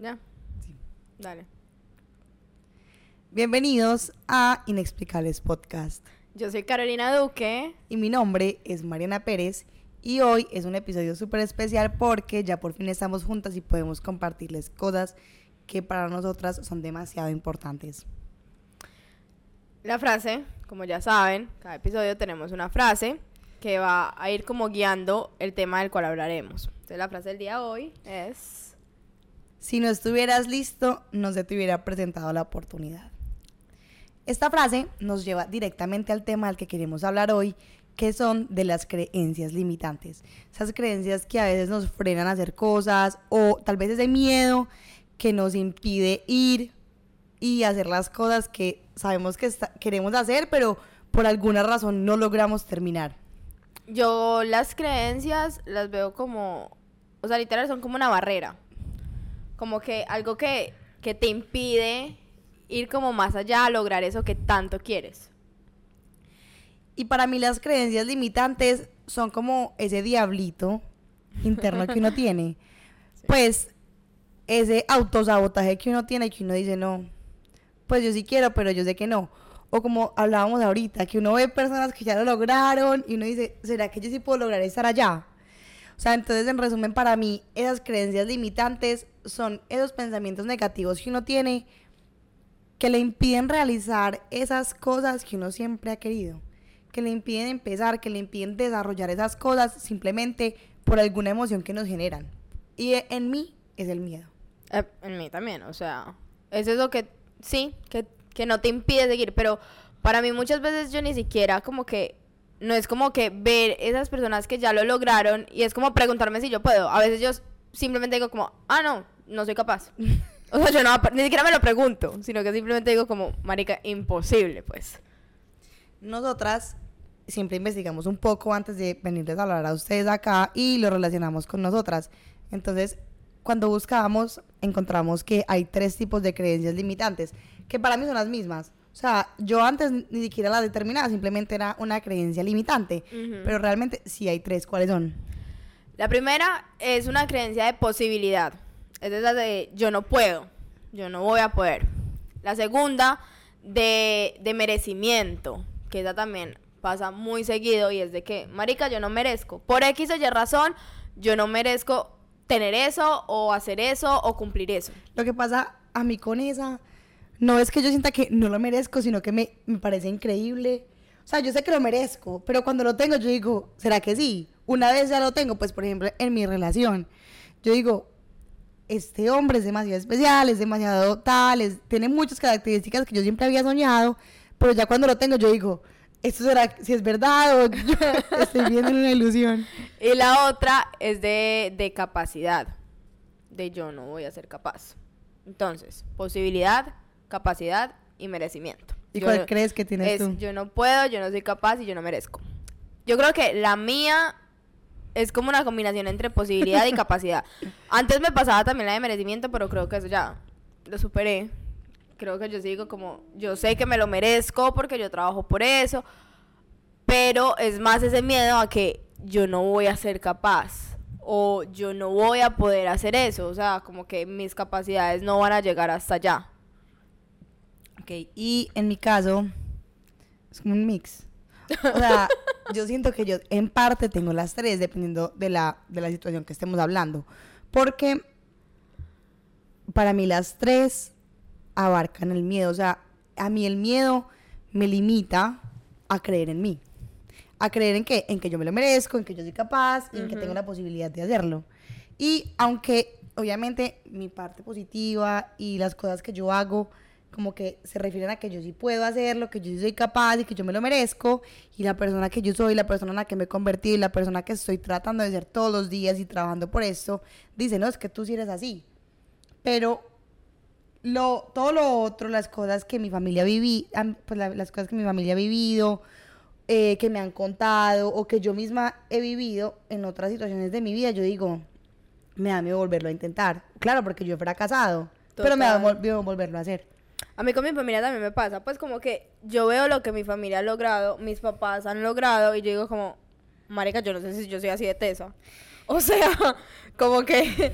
Ya. Sí. Dale. Bienvenidos a Inexplicables Podcast. Yo soy Carolina Duque. Y mi nombre es Mariana Pérez. Y hoy es un episodio súper especial porque ya por fin estamos juntas y podemos compartirles cosas que para nosotras son demasiado importantes. La frase, como ya saben, cada episodio tenemos una frase que va a ir como guiando el tema del cual hablaremos. Entonces la frase del día de hoy es... Si no estuvieras listo, no se te hubiera presentado la oportunidad. Esta frase nos lleva directamente al tema al que queremos hablar hoy, que son de las creencias limitantes. Esas creencias que a veces nos frenan a hacer cosas o tal vez ese miedo que nos impide ir y hacer las cosas que sabemos que queremos hacer, pero por alguna razón no logramos terminar. Yo las creencias las veo como, o sea, literal son como una barrera como que algo que, que te impide ir como más allá a lograr eso que tanto quieres. Y para mí las creencias limitantes son como ese diablito interno que uno tiene. Pues ese autosabotaje que uno tiene que uno dice, no, pues yo sí quiero, pero yo sé que no. O como hablábamos ahorita, que uno ve personas que ya lo lograron y uno dice, ¿será que yo sí puedo lograr estar allá? O sea, entonces en resumen para mí, esas creencias limitantes son esos pensamientos negativos que uno tiene que le impiden realizar esas cosas que uno siempre ha querido, que le impiden empezar, que le impiden desarrollar esas cosas simplemente por alguna emoción que nos generan. Y en mí es el miedo. Eh, en mí también, o sea, es eso que sí, que, que no te impide seguir, pero para mí muchas veces yo ni siquiera como que no es como que ver esas personas que ya lo lograron y es como preguntarme si yo puedo. A veces yo simplemente digo como, ah, no, no soy capaz. o sea, yo no, ni siquiera me lo pregunto, sino que simplemente digo como, marica, imposible, pues. Nosotras siempre investigamos un poco antes de venirles a hablar a ustedes acá y lo relacionamos con nosotras. Entonces, cuando buscábamos, encontramos que hay tres tipos de creencias limitantes, que para mí son las mismas. O sea, yo antes ni siquiera la determinaba, simplemente era una creencia limitante. Pero realmente sí hay tres. ¿Cuáles son? La primera es una creencia de posibilidad. Es la de yo no puedo, yo no voy a poder. La segunda, de, de merecimiento, que esa también pasa muy seguido y es de que, marica, yo no merezco. Por X o Y razón, yo no merezco tener eso o hacer eso o cumplir eso. Lo que pasa a mí con esa no es que yo sienta que no lo merezco, sino que me, parece increíble. O sea, yo sé que lo merezco, pero cuando lo tengo yo digo, ¿será que sí? Una vez ya lo tengo, pues por ejemplo en mi relación, yo digo, este hombre es demasiado especial, es demasiado tal, tiene muchas características que yo siempre había soñado, pero ya cuando lo tengo yo digo, esto será si es verdad o yo estoy viendo una ilusión. Y la otra es de, de capacidad, de yo no voy a ser capaz. Entonces, posibilidad, capacidad y merecimiento. ¿Y cuál crees que tienes tú? Yo no puedo, yo no soy capaz y yo no merezco. Yo creo que la mía es como una combinación entre posibilidad y capacidad. Antes me pasaba también la de merecimiento, pero creo que eso ya lo superé. Creo que yo sigo como, yo sé que me lo merezco porque yo trabajo por eso, pero es más ese miedo a que yo no voy a ser capaz o yo no voy a poder hacer eso, o sea, como que mis capacidades no van a llegar hasta allá. Ok, y en mi caso, es como un mix. O sea, yo siento que yo en parte tengo las tres, dependiendo de la, de la situación que estemos hablando. Porque para mí las tres abarcan el miedo. O sea, a mí el miedo me limita a creer en mí. A creer en que, en que yo me lo merezco, en que yo soy capaz y en que tengo la posibilidad de hacerlo. Y aunque obviamente mi parte positiva y las cosas que yo hago como que se refieren a que yo sí puedo hacerlo, que yo sí soy capaz y que yo me lo merezco, y la persona que yo soy, la persona en la que me he convertido, la persona que estoy tratando de ser todos los días y trabajando por esto, dice, no, es que tú sí eres así. Pero lo, todo lo otro, las cosas que mi familia viví, pues las cosas que mi familia ha vivido, eh, que me han contado o que yo misma he vivido en otras situaciones de mi vida, yo digo, me da miedo volverlo a intentar. Claro, porque yo he fracasado, pero me da miedo volverlo a hacer. A mí con mi familia también me pasa, pues como que yo veo lo que mi familia ha logrado, mis papás han logrado y yo digo como, marica, yo no sé si yo soy así de tesa. O sea, como que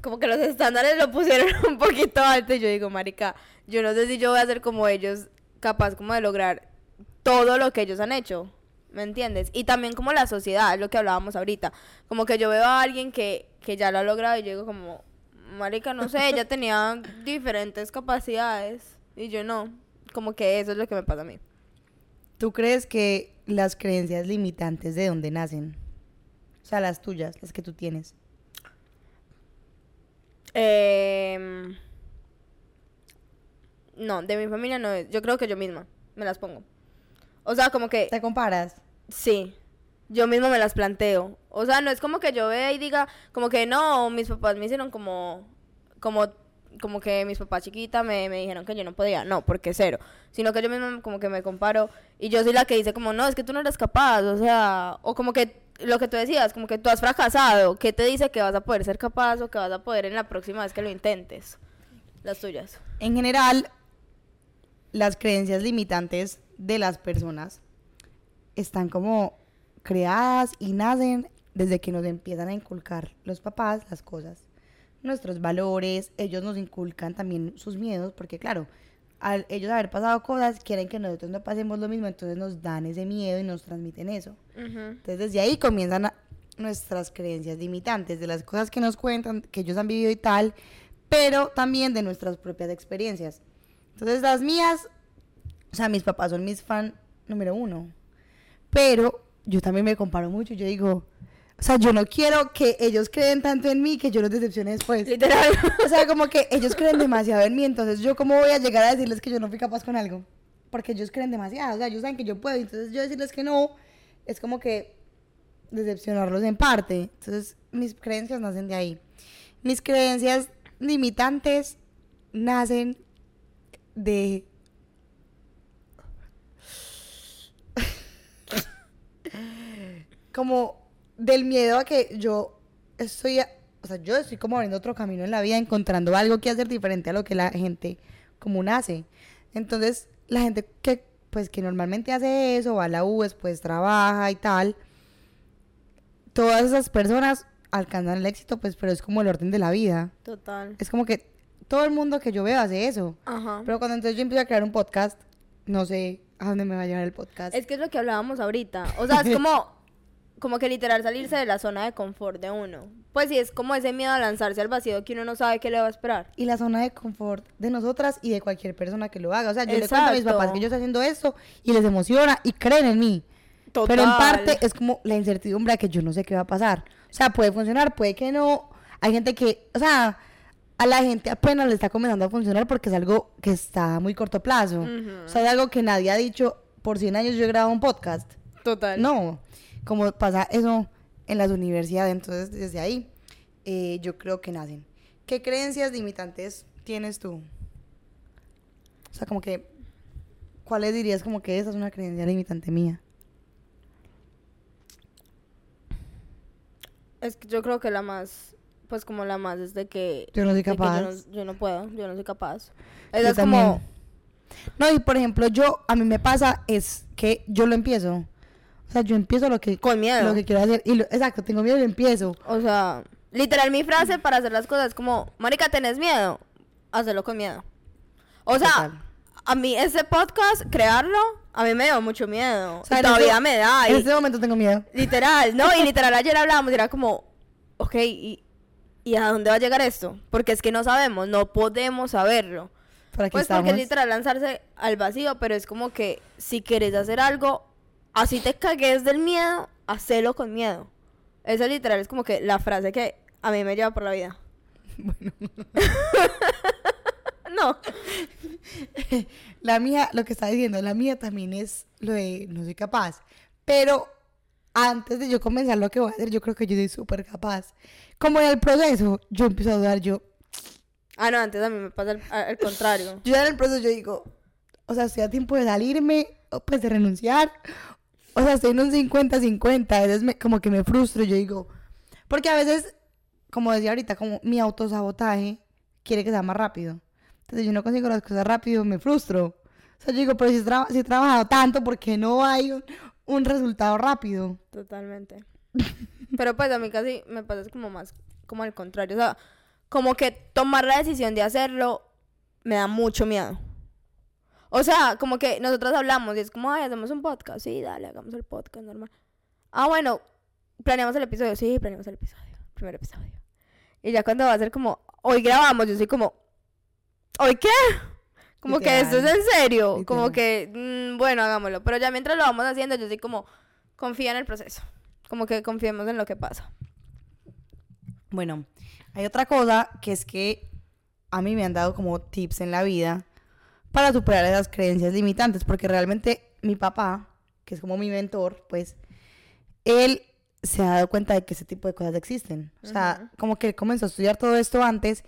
como que los estándares lo pusieron un poquito alto y yo digo, marica, yo no sé si yo voy a ser como ellos, capaz como de lograr todo lo que ellos han hecho, ¿me entiendes? Y también como la sociedad, lo que hablábamos ahorita, como que yo veo a alguien que, que ya lo ha logrado y yo digo como, marica, no sé, ella tenía diferentes capacidades y yo no, como que eso es lo que me pasa a mí. ¿Tú crees que las creencias limitantes de dónde nacen? O sea, las tuyas, las que tú tienes. Em, no, de mi familia no es. Yo creo que yo misma me las pongo. O sea, como que ¿Te comparas? sí, yo misma me las planteo. O sea, no es como que yo vea y diga, como que no, mis papás me hicieron como, como, como que mis papás chiquita me, me dijeron que yo no podía. No, porque cero. Sino que yo misma como que me comparo y yo soy la que dice como, no, es que tú no eres capaz. O sea, o como que lo que tú decías, como que tú has fracasado. ¿Qué te dice que vas a poder ser capaz o que vas a poder en la próxima vez que lo intentes? Las tuyas. En general, las creencias limitantes de las personas están como creadas y nacen desde que nos empiezan a inculcar los papás las cosas, nuestros valores, ellos nos inculcan también sus miedos, porque claro, al ellos haber pasado cosas, quieren que nosotros no pasemos lo mismo, entonces nos dan ese miedo y nos transmiten eso. Entonces desde ahí comienzan a- nuestras creencias limitantes, de las cosas que nos cuentan, que ellos han vivido y tal, pero también de nuestras propias experiencias. Entonces las mías, o sea, mis papás son mis fan número uno, pero yo también me comparo mucho, yo digo, o sea, yo no quiero que ellos creen tanto en mí que yo los decepcione después. Literal. O sea, como que ellos creen demasiado en mí, entonces yo cómo voy a llegar a decirles que yo no fui capaz con algo, porque ellos creen demasiado, o sea, ellos saben que yo puedo, entonces yo decirles que no, es como que decepcionarlos en parte. Entonces, mis creencias nacen de ahí. Mis creencias limitantes nacen de como del miedo a que yo estoy, a- o sea, yo estoy como abriendo otro camino en la vida, encontrando algo que hacer diferente a lo que la gente común hace. Entonces, la gente que pues que normalmente hace eso, va a la U, pues trabaja y tal, todas esas personas alcanzan el éxito, pues, pero es como el orden de la vida. Total. Es como que todo el mundo que yo veo hace eso. Ajá. Pero cuando entonces yo empiezo a crear un podcast, no sé a dónde me va a llevar el podcast. Es que es lo que hablábamos ahorita. O sea, es como, como que literal salirse de la zona de confort de uno. Pues sí, es como ese miedo a lanzarse al vacío que uno no sabe qué le va a esperar. y la zona de confort de nosotras y de cualquier persona que lo haga. O sea, yo le cuento a mis Exacto. papás que yo estoy haciendo esto y les emociona y creen en mí. Pero en parte es como la incertidumbre a que yo no sé qué va a pasar. O sea, puede funcionar, puede que no. Hay gente que, o sea, a la gente apenas le está comenzando a funcionar porque es algo que está a muy corto plazo. O sea, es algo que nadie ha dicho, por 100 años yo he grabado un podcast. Total. No, como pasa eso en las universidades, entonces desde ahí eh, yo creo que nacen. ¿Qué creencias limitantes tienes tú? O sea, como que, ¿cuáles dirías como que esa es una creencia limitante mía? Es que yo creo que la más, pues como la más es de que... Yo no soy yo capaz. no- Yo no, puedo, yo no soy capaz. Yo Esa es también. como... No, y por ejemplo, yo, a mí me pasa es que yo lo empiezo. O sea, yo empiezo lo que, Con miedo. lo que quiero hacer. Y lo- exacto, tengo miedo y lo empiezo. O sea, literal mi frase para hacer las cosas es como, marica, ¿tenés miedo? Hazlo con miedo. O sea, Total. a mí ese podcast, crearlo, a mí me dio mucho miedo. O sea, y en todavía me da. En y- este momento tengo miedo. Literal, ¿no? Y literal ayer hablábamos y era como, ok, ¿y, ¿y a dónde va a llegar esto? Porque es que no sabemos, no podemos saberlo. Aquí Pues estamos. porque es literal lanzarse al vacío, pero es como que si quieres hacer algo, así te cagues del miedo, hacelo con miedo. Eso literal es como que la frase que a mí me lleva por la vida. no. La mía, lo que está diciendo, la mía también es lo de no soy capaz. Pero antes de yo comenzar lo que voy a hacer, yo creo que yo soy súper capaz. Como en el proceso, yo empiezo a dudar, yo, Ah, no, antes a mí me pasa el- al contrario. yo en el proceso yo digo, o sea, estoy a tiempo de salirme, o pues de renunciar. O sea, estoy en un 50-50, a veces me- como que me frustro, yo digo, porque a veces, como decía ahorita, como mi autosabotaje quiere que sea más rápido. Entonces yo no consigo las cosas rápido, me frustro. O sea, yo digo, pero si, traba- si he trabajado tanto, ¿por qué no hay un, un resultado rápido? Totalmente. Pero pues a mí casi me pasa como más, como al contrario. O sea, como que tomar la decisión de hacerlo me da mucho miedo. O sea, como que nosotros hablamos y es como, ay, hacemos un podcast. Sí, dale, hagamos el podcast normal. Ah, bueno, planeamos el episodio. Sí, planeamos el episodio. Primer episodio. Y ya cuando va a ser como, hoy grabamos, yo soy como, ¿hoy qué? Como que esto es en serio. Como que, mm, bueno, hagámoslo. Pero ya mientras lo vamos haciendo, yo soy como, confía en el proceso. Como que confiemos en lo que pasa. Bueno, hay otra cosa que es que a mí me han dado como tips en la vida para superar esas creencias limitantes, porque realmente mi papá, que es como mi mentor, pues él se ha dado cuenta de que ese tipo de cosas existen. O sea, como que él comenzó a estudiar todo esto antes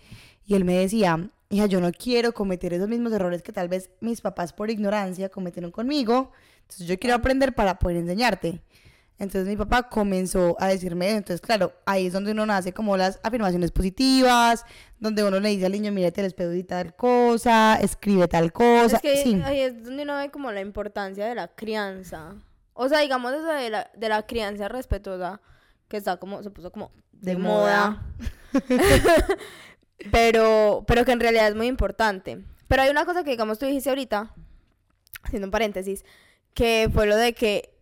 y él me decía, hija, yo no quiero cometer esos mismos errores que tal vez mis papás por ignorancia cometieron conmigo, entonces yo quiero aprender para poder enseñarte. Entonces mi papá comenzó a decirme eso. Entonces, claro, ahí es donde uno nace como las afirmaciones positivas, donde uno le dice al niño, mírate el espejo y tal cosa, escribe tal cosa. es que sí, ahí es donde uno ve como la importancia de la crianza. O sea, digamos eso de la, de la crianza respetuosa, que está como, se puso como de, De moda. pero, pero que en realidad es muy importante. Pero hay una cosa que, digamos, tú dijiste ahorita, haciendo un paréntesis, que fue lo de que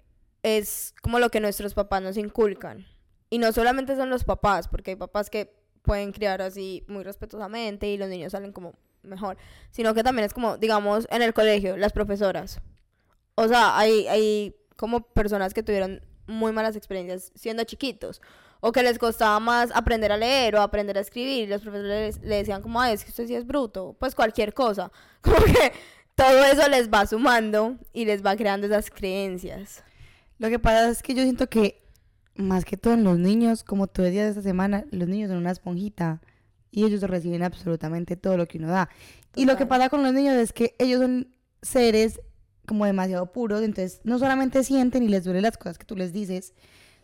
es como lo que nuestros papás nos inculcan. Y no solamente son los papás, porque hay papás que pueden criar así muy respetuosamente y los niños salen como mejor, sino que también es como, digamos, en el colegio, las profesoras. O sea, hay, hay como personas que tuvieron muy malas experiencias siendo chiquitos. O que les costaba más aprender a leer o aprender a escribir. Y los profesores le decían como, ay, es que usted sí es bruto. Pues cualquier cosa. Como que todo eso les va sumando y les va creando esas creencias. Lo que pasa es que yo siento que, más que todo en los niños, como tú decías esta semana, los niños son una esponjita y ellos reciben absolutamente todo lo que uno da. Y lo que pasa con los niños es que ellos son seres como demasiado puros, entonces no solamente sienten y les duelen las cosas que tú les dices,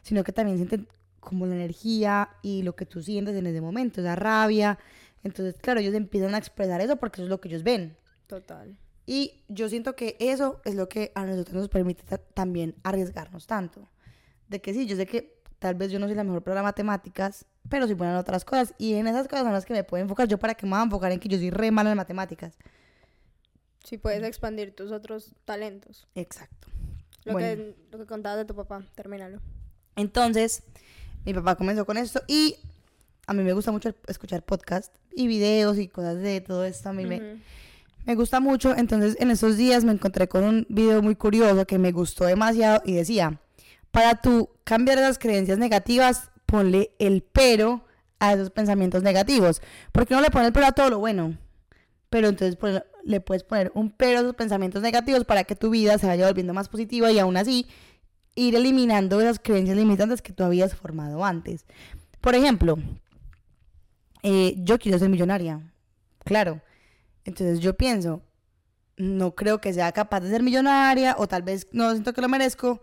sino que también sienten como la energía y lo que tú sientes en ese momento, esa rabia. Entonces, claro, ellos empiezan a expresar eso porque eso es lo que ellos ven. Total. Y yo siento que eso es lo que a nosotros nos permite ta- también arriesgarnos tanto. De que sí, yo sé que tal vez yo no soy la mejor para las matemáticas, pero soy buena en otras cosas. Y en esas cosas son las que me puedo enfocar. Yo para qué me voy a enfocar en que yo soy re mala en matemáticas. Si puedes expandir tus otros talentos. Exacto. Lo, Bueno. que, lo que contabas de tu papá, termínalo. Entonces, mi papá comenzó con esto y a mí me gusta mucho escuchar podcast y videos y cosas de todo esto. A mí. Me gusta mucho, entonces en esos días me encontré con un video muy curioso que me gustó demasiado y decía, para tú cambiar esas creencias negativas, ponle el pero a esos pensamientos negativos, porque no le pone el pero a todo lo bueno, pero entonces le puedes poner un pero a esos pensamientos negativos para que tu vida se vaya volviendo más positiva y aún así ir eliminando esas creencias limitantes que tú habías formado antes. Por ejemplo, eh, yo quiero ser millonaria, claro. Entonces yo pienso, no creo que sea capaz de ser millonaria o tal vez no siento que lo merezco,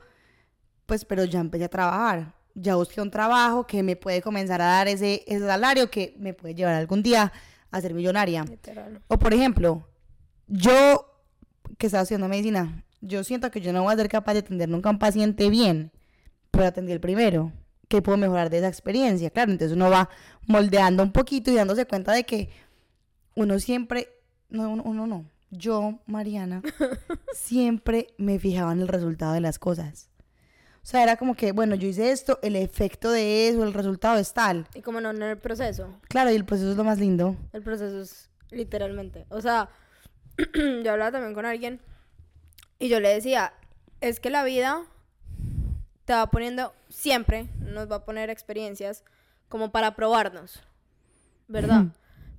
pues pero ya empecé a trabajar. Ya busqué un trabajo que me puede comenzar a dar ese, ese salario que me puede llevar algún día a ser millonaria. Literal. O por ejemplo, yo que estaba estudiando medicina, yo siento que yo no voy a ser capaz de atender nunca a un paciente bien, pero atendí el primero. ¿Qué puedo mejorar de esa experiencia? Claro, entonces uno va moldeando un poquito y dándose cuenta de que uno siempre, no, uno, no, yo, Mariana, siempre me fijaba en el resultado de las cosas. O sea, era como que, bueno, yo hice esto, el efecto de eso, el resultado es tal. Y como no en el proceso. Claro, y el proceso es lo más lindo. El proceso es literalmente. O sea, yo hablaba también con alguien y yo le decía, es que la vida te va poniendo, siempre nos va a poner experiencias como para probarnos, ¿verdad?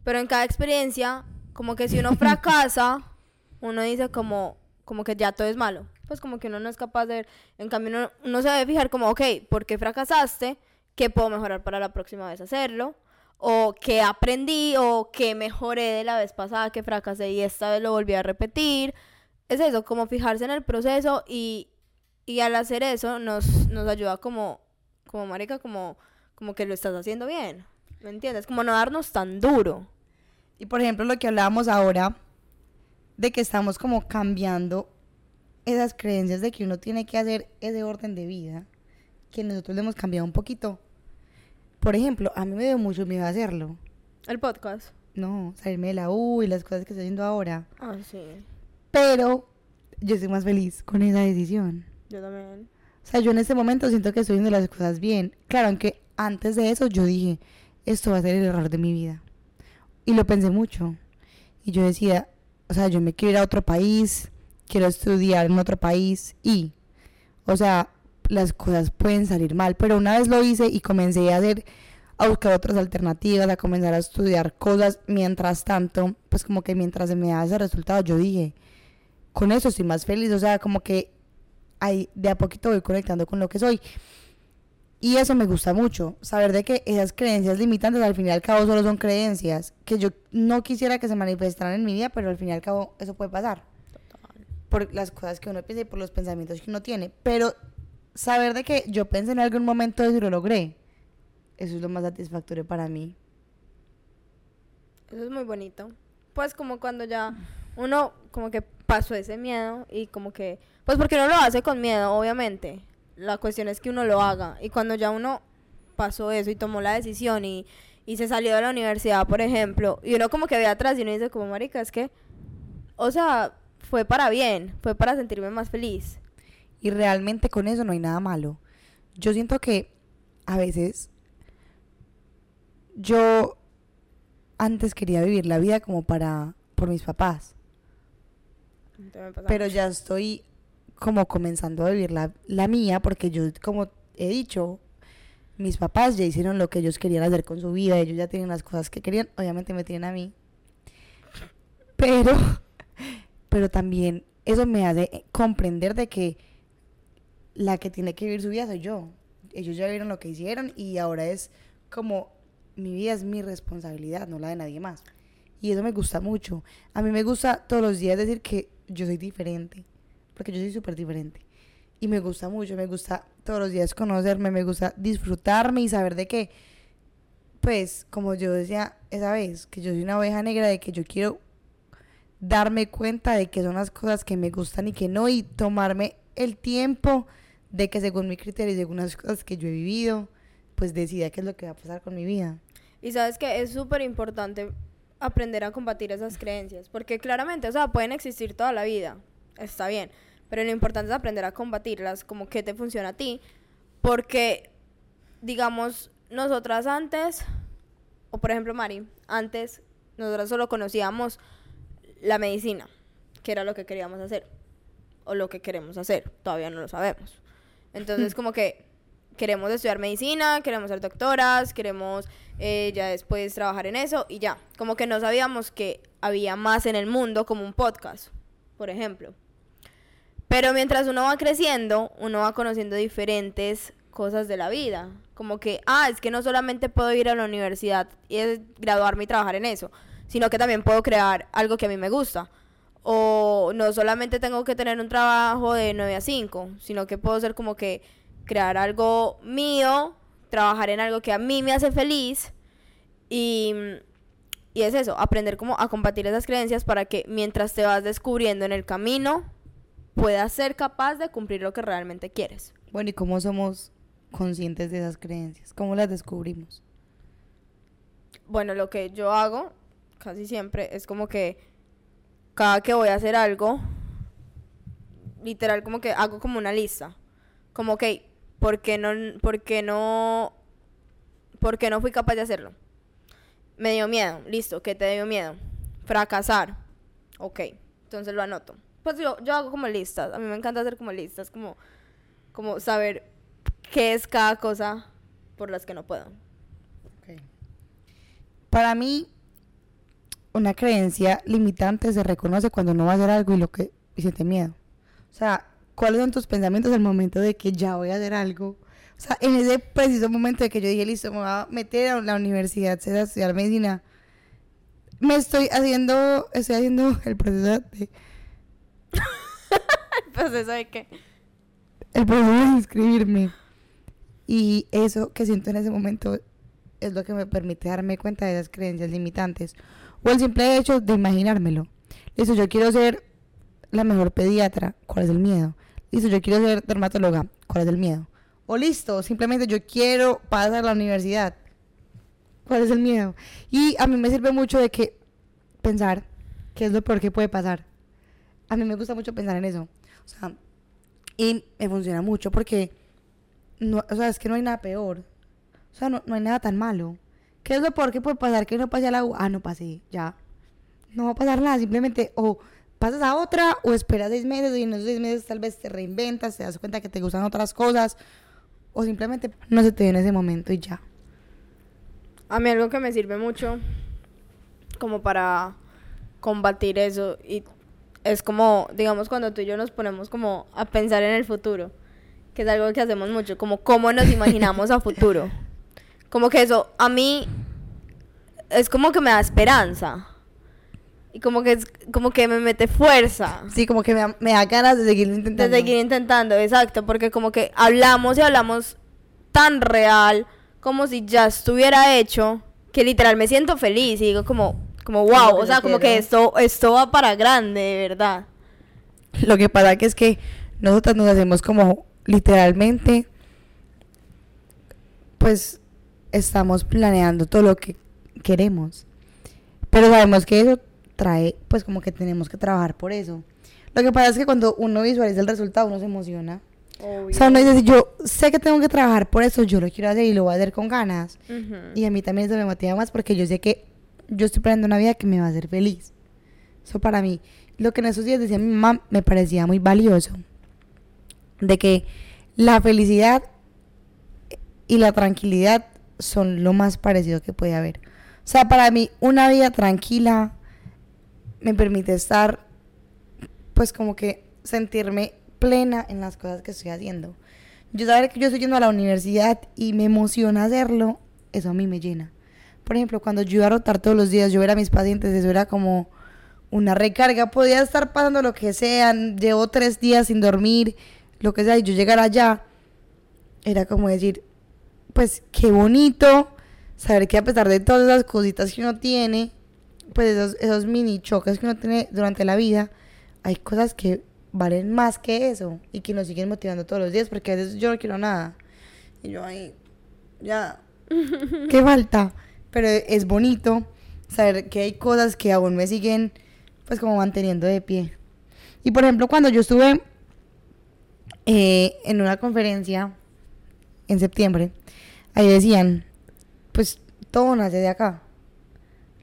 Pero en cada experiencia, como que si uno fracasa, uno dice como, como que ya todo es malo. Pues como que uno no es capaz de ver. En cambio, uno, uno se debe fijar como, ok, ¿por qué fracasaste? ¿Qué puedo mejorar para la próxima vez hacerlo? O qué aprendí o qué mejoré de la vez pasada que fracasé y esta vez lo volví a repetir. Es eso, como fijarse en el proceso y, y al hacer eso nos, nos ayuda como, como marica, como, como que lo estás haciendo bien. ¿Me entiendes? Como no darnos tan duro. Y por ejemplo, lo que hablábamos ahora, de que estamos como cambiando esas creencias de que uno tiene que hacer ese orden de vida, que nosotros le hemos cambiado un poquito. Por ejemplo, a mí me dio mucho miedo hacerlo. El podcast. No, salirme de la U y las cosas que estoy haciendo ahora. Ah, sí. Pero yo estoy más feliz con esa decisión. Yo también. O sea, yo en este momento siento que estoy haciendo las cosas bien. Claro, aunque antes de eso yo dije, esto va a ser el error de mi vida. Y lo pensé mucho. Y yo decía, o sea, yo me quiero ir a otro país, quiero estudiar en otro país y, o sea, las cosas pueden salir mal. Pero una vez lo hice y comencé a hacer, a buscar otras alternativas, a comenzar a estudiar cosas. Mientras tanto, pues como que mientras se me da ese resultado, yo dije, con eso estoy más feliz. O sea, como que ahí de a poquito voy conectando con lo que soy. Y eso me gusta mucho, saber de que esas creencias limitantes al fin y al cabo solo son creencias que yo no quisiera que se manifestaran en mi vida, pero al fin y al cabo eso puede pasar. Por las cosas que uno piensa y por los pensamientos que uno tiene. Pero saber de que yo pensé en algún momento de si lo logré, eso es lo más satisfactorio para mí. Eso es muy bonito. Pues como cuando ya uno como que pasó ese miedo y como que... Pues porque uno lo hace con miedo, obviamente. La cuestión es que uno lo haga. Y cuando ya uno pasó eso y tomó la decisión y, y se salió de la universidad, por ejemplo, y uno como que ve atrás y uno dice como, marica, es que... O sea, fue para bien, fue para sentirme más feliz. Y realmente con eso no hay nada malo. Yo siento que a veces yo antes quería vivir la vida como para por mis papás. Pero ya estoy como comenzando a vivir la, mía porque yo, como he dicho, mis papás ya hicieron lo que ellos querían hacer con su vida, ellos ya tienen las cosas que querían, obviamente me tienen a mí. Pero, pero también eso me hace comprender de que la que tiene que vivir su vida soy yo. Ellos ya vieron lo que hicieron y ahora es como mi vida es mi responsabilidad, no la de nadie más. Y eso me gusta mucho. A mí me gusta todos los días decir que yo soy diferente, porque yo soy súper diferente. Y me gusta mucho, me gusta todos los días conocerme, me gusta disfrutarme y saber de que, pues, como yo decía esa vez, que yo soy una oveja negra, de que yo quiero darme cuenta de que son las cosas que me gustan y que no, y tomarme el tiempo de que según mi criterio y según las cosas que yo he vivido, pues decida qué es lo que va a pasar con mi vida. Y sabes que es súper importante aprender a combatir esas creencias, porque claramente, o sea, pueden existir toda la vida, está bien, pero lo importante es aprender a combatirlas, como que te funciona a ti, porque, digamos, nosotras antes, o por ejemplo Mari, antes nosotras solo conocíamos la medicina, que era lo que queríamos hacer, o lo que queremos hacer, todavía no lo sabemos. Entonces, como que queremos estudiar medicina, queremos ser doctoras, queremos eh, ya después trabajar en eso y ya. Como que no sabíamos que había más en el mundo como un podcast, por ejemplo. Pero mientras uno va creciendo, uno va conociendo diferentes cosas de la vida. Como que, ah, es que no solamente puedo ir a la universidad y graduarme y trabajar en eso, sino que también puedo crear algo que a mí me gusta. O no solamente tengo que tener un trabajo de 9 a 5, sino que puedo ser como que crear algo mío, trabajar en algo que a mí me hace feliz y, y es eso, aprender como a combatir esas creencias para que mientras te vas descubriendo en el camino puedas ser capaz de cumplir lo que realmente quieres. Bueno, ¿y cómo somos conscientes de esas creencias? ¿Cómo las descubrimos? Bueno, lo que yo hago casi siempre es como que cada que voy a hacer algo, literal como que hago como una lista. Como que, ¿por qué no, por qué no, por qué no fui capaz de hacerlo? Me dio miedo, listo, ¿qué te dio miedo? Fracasar, ok, entonces lo anoto. Pues yo, yo hago como listas, a mí me encanta hacer como listas, como, como saber qué es cada cosa por las que no puedo. Para mí, una creencia limitante se reconoce cuando no va a hacer algo y lo que y siente miedo. O sea, ¿cuáles son tus pensamientos al momento de que ya voy a hacer algo? O sea, en ese preciso momento de que yo dije, listo, me voy a meter a la universidad, a estudiar medicina, me estoy haciendo, estoy haciendo el proceso de, Pues eso de que... el proceso de inscribirme. Y eso que siento en ese momento es lo que me permite darme cuenta de esas creencias limitantes. O el simple hecho de imaginármelo. Listo, yo quiero ser la mejor pediatra. ¿Cuál es el miedo? Listo, yo quiero ser dermatóloga. ¿Cuál es el miedo? O listo, simplemente yo quiero pasar a la universidad. ¿Cuál es el miedo? Y a mí me sirve mucho de que pensar qué es lo peor que puede pasar. A mí me gusta mucho pensar en eso. O sea, y me funciona mucho porque, o sea, es que no hay nada peor. O sea, no, no hay nada tan malo. ¿Qué es lo peor que puede pasar? Que no pase a la U. Ah, no pasé, ya. No va a pasar nada, simplemente o pasas a otra o esperas seis meses y en esos seis meses tal vez te reinventas, te das cuenta que te gustan otras cosas o simplemente no se te dio en ese momento y ya. A mí algo que me sirve mucho como para combatir eso y es como, digamos, cuando tú y yo nos ponemos como a pensar en el futuro, que es algo que hacemos mucho, como cómo nos imaginamos a futuro. Como que eso a mí es como que me da esperanza. Y como que, es, como que me mete fuerza. Sí, como que me, me da ganas de seguir intentando. De seguir intentando, exacto, porque como que hablamos y hablamos tan real, como si ya estuviera hecho, que literal me siento feliz y digo como, como wow, o sea, como que esto, esto va para grande, de verdad. Lo que pasa que es que nosotras nos hacemos como literalmente, pues estamos planeando todo lo que queremos. Pero sabemos que eso trae, pues como que tenemos que trabajar por eso. Lo que pasa es que cuando uno visualiza el resultado, uno se emociona. O sea, uno dice, yo sé que tengo que trabajar por eso, yo lo quiero hacer y lo voy a hacer con ganas. Y a mí también eso me motiva más porque yo sé que yo estoy planeando una vida que me va a hacer feliz. Eso para mí, lo que en esos días decía mi mamá me parecía muy valioso. De que la felicidad y la tranquilidad son lo más parecido que puede haber. O sea, para mí una vida tranquila me permite estar, pues como que sentirme plena en las cosas que estoy haciendo. Yo saber que yo estoy yendo a la universidad y me emociona hacerlo, eso a mí me llena. Por ejemplo, cuando yo iba a rotar todos los días, yo ver a mis pacientes, eso era como una recarga. Podía estar pasando lo que sea, llevo tres días sin dormir, lo que sea, y yo llegar allá, era como decir, pues qué bonito saber que a pesar de todas esas cositas que uno tiene, pues esos, esos mini choques que uno tiene durante la vida, hay cosas que valen más que eso y que nos siguen motivando todos los días, porque a veces yo no quiero nada. Y yo ahí, ya, ¿qué falta? Pero es bonito saber que hay cosas que aún me siguen, pues como manteniendo de pie. Y por ejemplo, cuando yo estuve eh, en una conferencia en septiembre, ahí decían, pues todo nace de acá,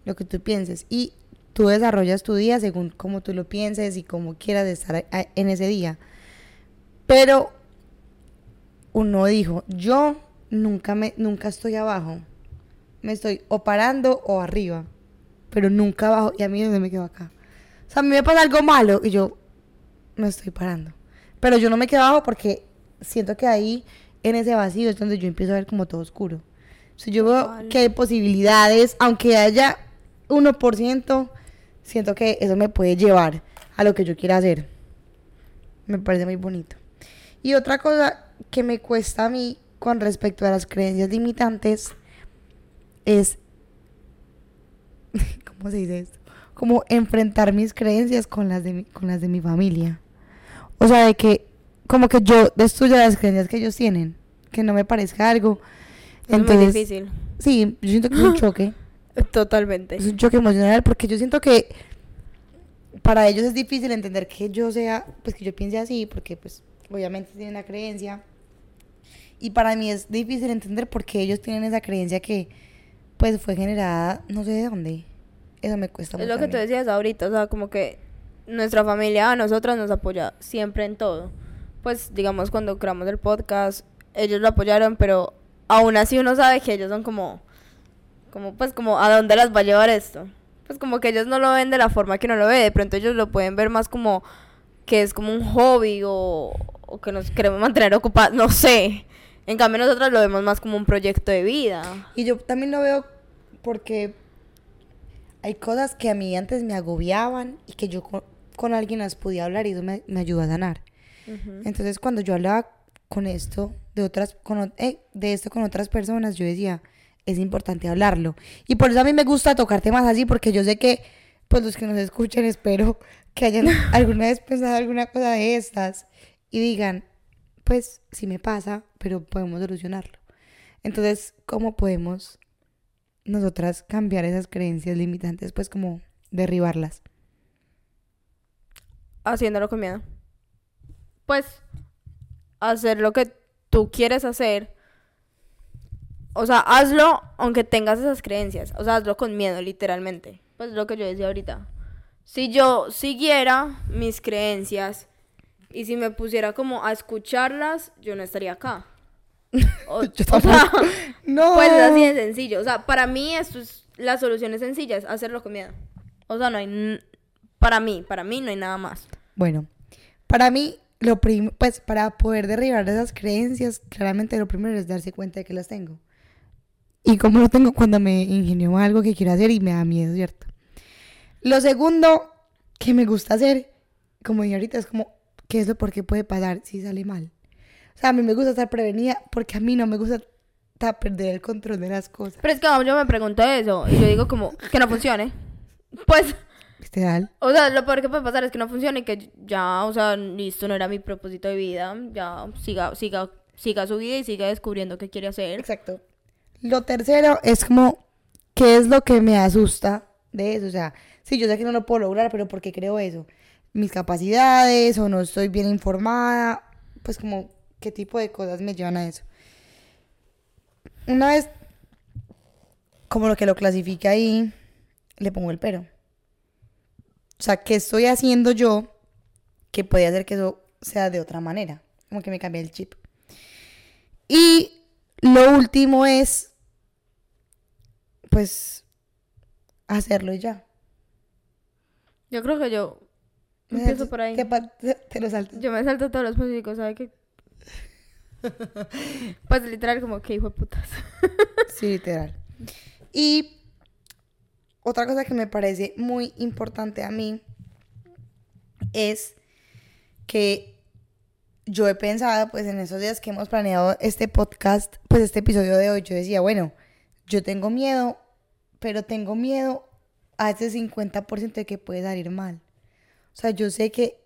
lo que tú pienses. Y tú desarrollas tu día según como tú lo pienses y como quieras estar en ese día. Pero uno dijo, yo nunca me nunca estoy abajo. Me estoy o parando o arriba, pero nunca abajo y a mí no me quedo acá. O sea, a mí me pasa algo malo y yo me estoy parando. Pero yo no me quedo abajo porque siento que ahí en ese vacío es donde yo empiezo a ver como todo oscuro. Si yo veo que hay posibilidades, aunque haya 1%, siento que eso me puede llevar a lo que yo quiera hacer. Me parece muy bonito. Y otra cosa que me cuesta a mí con respecto a las creencias limitantes es, ¿cómo se dice esto? Como enfrentar mis creencias con las de mi, con las de mi familia. O sea, de que como que yo destruya las creencias que ellos tienen, que no me parezca algo. Es muy difícil. sí, yo siento que es un choque. Totalmente. Es un choque emocional porque yo siento que para ellos es difícil entender que yo sea, pues que yo piense así, porque pues obviamente tienen la creencia. Y para mí es difícil entender por qué ellos tienen esa creencia que pues fue generada no sé de dónde. Eso me cuesta Es mucho. lo que tú decías ahorita, o sea, como que nuestra familia a nosotras nos apoya siempre en todo. Pues digamos cuando creamos el podcast, ellos lo apoyaron, pero aún así uno sabe que ellos son como, como pues como a dónde las va a llevar esto. Pues como que ellos no lo ven de la forma que uno lo ve, de pronto ellos lo pueden ver más como que es como un hobby o, o que nos queremos mantener ocupados, no sé. En cambio nosotros lo vemos más como un proyecto de vida. Y yo también lo veo porque hay cosas que a mí antes me agobiaban y que yo con, con alguien las podía hablar y eso me, me ayudó a sanar. Entonces cuando yo hablaba con esto de otras con, eh, de esto con otras personas, yo decía, es importante hablarlo. Y por eso a mí me gusta tocar temas así porque yo sé que pues los que nos escuchen espero que hayan alguna vez pensado alguna cosa de estas y digan, pues sí me pasa, pero podemos solucionarlo. Entonces, ¿cómo podemos nosotras cambiar esas creencias limitantes, pues como derribarlas? Haciéndolo con miedo. Pues hacer lo que tú quieres hacer. O sea, hazlo aunque tengas esas creencias. O sea, hazlo con miedo, literalmente. Pues lo que yo decía ahorita. Si yo siguiera mis creencias y si me pusiera como a escucharlas, yo no estaría acá. O, Yo o sea, tampoco. No. pues es así de sencillo. O sea, para mí esto es, la solución es sencilla, es hacerlo con miedo. O sea, no hay... Para mí, para mí no hay nada más. Bueno, para mí, lo prim pues para poder derribar esas creencias, claramente lo primero es darse cuenta de que las tengo. Y como lo tengo cuando me ingenio algo que quiero hacer y me da miedo, ¿cierto? Lo segundo que me gusta hacer, como dije ahorita, es como, ¿qué es lo por qué puede pasar si sale mal? O sea, a mí me gusta estar prevenida porque a mí no me gusta ta- perder el control de las cosas. Pero es que yo me pregunto eso y yo digo como que no funcione. Pues, Literal. o sea, lo peor que puede pasar es que no funcione y que ya, o sea, listo, no era mi propósito de vida. Ya siga, siga, siga su vida y siga descubriendo qué quiere hacer. Exacto. Lo tercero es como, ¿qué es lo que me asusta de eso? O sea, sí, yo sé que no lo puedo lograr, pero ¿por qué creo eso? Mis capacidades o no estoy bien informada, pues como, ¿qué tipo de cosas me llevan a eso? Una vez, como lo que lo clasifica ahí, le pongo el pero. O sea, ¿qué estoy haciendo yo que puede hacer que eso sea de otra manera? Como que me cambie el chip. Y lo último es, pues, hacerlo y ya. Yo creo que yo empiezo por ahí. Te, pa- te- te lo saltas. Yo me salto todos los específicos, ¿sabes qué? Pues literal como que hijo de putas. Sí, literal. Y otra cosa que me parece muy importante a mí es que yo he pensado, pues en esos días que hemos planeado este podcast, pues este episodio de hoy, yo decía, bueno, yo tengo miedo, pero tengo miedo a ese 50% de que puede salir mal. O sea, yo sé que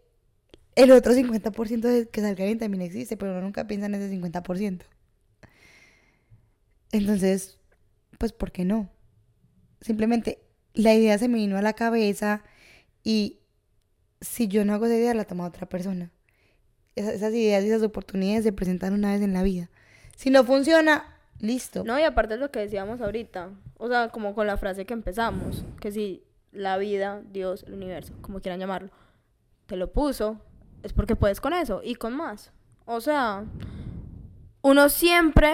el otro 50% de que salga bien también existe, pero uno nunca piensa en ese 50%. Entonces, pues, ¿por qué no? Simplemente la idea se me vino a la cabeza y si yo no hago esa idea, la toma otra persona. Esas, esas ideas y esas oportunidades se presentan una vez en la vida. Si no funciona, listo. No, y aparte es lo que decíamos ahorita. O sea, como con la frase que empezamos. Que si la vida, Dios, el universo, como quieran llamarlo, te lo puso, es porque puedes con eso y con más. O sea, uno siempre,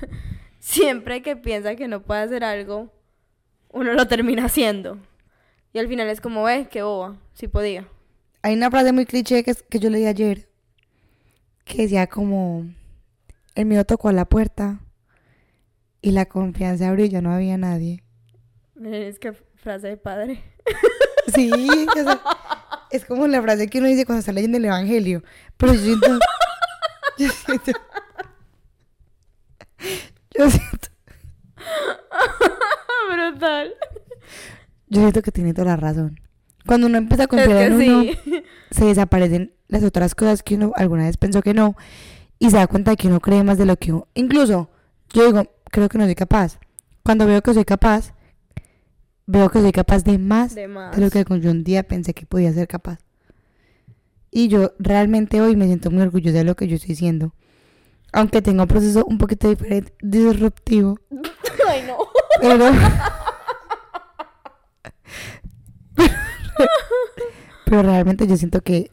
siempre que piensa que no puede hacer algo, uno lo termina haciendo. Y al final es como, ve, qué boba, si podía. Hay una frase muy cliché que, es- que yo leí ayer que decía como el miedo tocó a la puerta y la confianza abrió y ya no había nadie. Es que frase de padre. Sí, o sea, es como la frase que uno dice cuando está leyendo el Evangelio. Pero yo siento. Yo siento. Yo siento, Brutal. yo siento que tiene toda la razón. Cuando uno empieza a Es confiar que en uno, sí. se desaparecen las otras cosas que uno alguna vez pensó que no. Y se da cuenta de que uno cree más de lo que uno. Incluso, yo digo, creo que no soy capaz. Cuando veo que soy capaz, veo que soy capaz de más De más. de lo que yo un día pensé que podía ser capaz. Y yo realmente hoy me siento muy orgullosa de lo que yo estoy haciendo. Aunque tenga un proceso un poquito diferente, disruptivo. Ay, no. Pero... pero realmente yo siento que...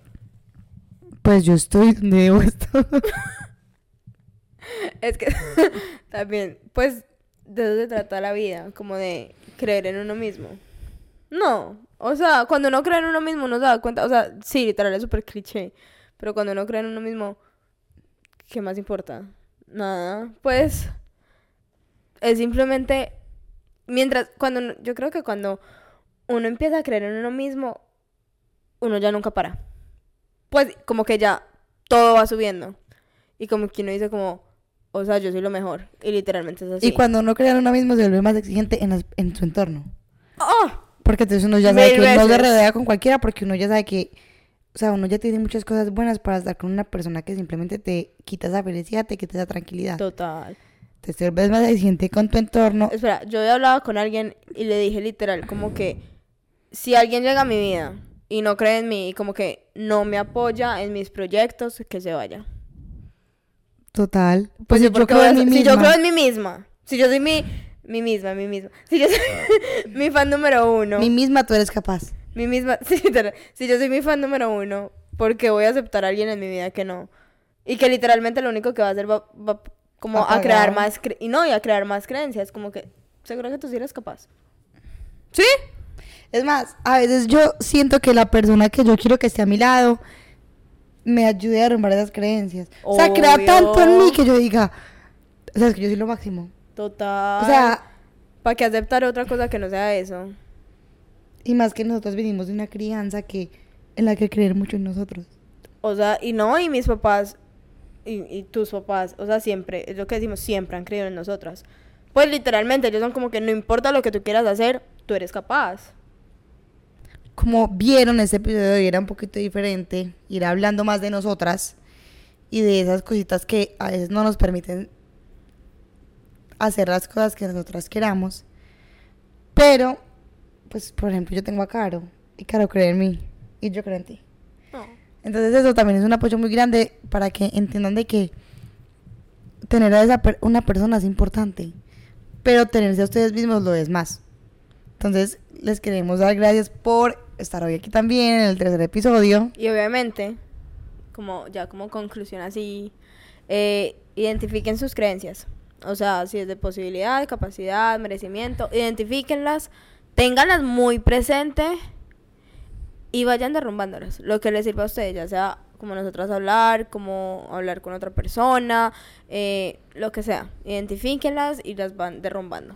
Pues yo estoy donde debo estar. Es que también, pues, de eso se trata la vida, como de creer en uno mismo. No, o sea, cuando uno cree en uno mismo, uno se da cuenta, o sea, sí, literal, es súper cliché, pero cuando uno cree en uno mismo, ¿qué más importa? Nada, pues, es simplemente, mientras, cuando, yo creo que cuando uno empieza a creer en uno mismo, uno ya nunca para. Pues, como que ya todo va subiendo. Y como que uno dice como, o sea, yo soy lo mejor. Y literalmente es así. Y cuando uno cree en uno mismo se vuelve más exigente en, las- en su entorno. ¡Ah! Porque entonces uno ya sabe Mil que uno se rodea con cualquiera porque uno ya sabe que, o sea, uno ya tiene muchas cosas buenas para estar con una persona que simplemente te quita esa felicidad, te quita esa tranquilidad. Total. te vuelves más exigente con tu entorno. Espera, yo he hablado con alguien y le dije literal como que si alguien llega a mi vida y no cree en mí y como que no me apoya en mis proyectos, que se vaya. Total. Pues Pues yo porque creo en mí si yo misma. creo en mí misma, si yo soy mi, mi misma, mi misma, si yo soy mi fan número uno, Mí misma tú eres capaz. mi misma, sí, literal, si yo soy mi fan número uno, ¿por qué voy a aceptar a alguien en mi vida que no? Y que literalmente lo único que va a hacer va, va como a crear más, cre- y no, y a crear más creencias, como que, seguro que tú sí eres capaz. ¿Sí? Es más, a veces yo siento que la persona que yo quiero que esté a mi lado me ayude a derrumbar esas creencias. O sea, crea tanto en mí que yo diga, o sea, es que yo soy lo máximo. Total. O sea, ¿para qué aceptar otra cosa que no sea eso? y más que nosotros venimos de una crianza que en la que creer mucho en nosotros. O sea, y no, y mis papás, y, y tus papás, o sea, siempre, es lo que decimos, siempre han creído en nosotras. Pues literalmente, ellos son como que no importa lo que tú quieras hacer, tú eres capaz. Como vieron ese episodio y era un poquito diferente, ir hablando más de nosotras y de esas cositas que a veces no nos permiten hacer las cosas que nosotras queramos. Pero, pues, por ejemplo, yo tengo a Caro y Caro cree en mí y yo creo en ti. Entonces eso también es un apoyo muy grande para que entiendan de que tener a esa per- una persona es importante, pero tenerse a ustedes mismos lo es más. Entonces les queremos dar gracias por estar hoy aquí también en el tercer episodio. Y obviamente, como ya como conclusión así, eh, identifiquen sus creencias. O sea, si es de posibilidad, capacidad, merecimiento, identifíquenlas, ténganlas muy presente y vayan derrumbándolas. Lo que les sirva a ustedes, ya sea como nosotras hablar, como hablar con otra persona, eh, lo que sea. Identifíquenlas y las van derrumbando.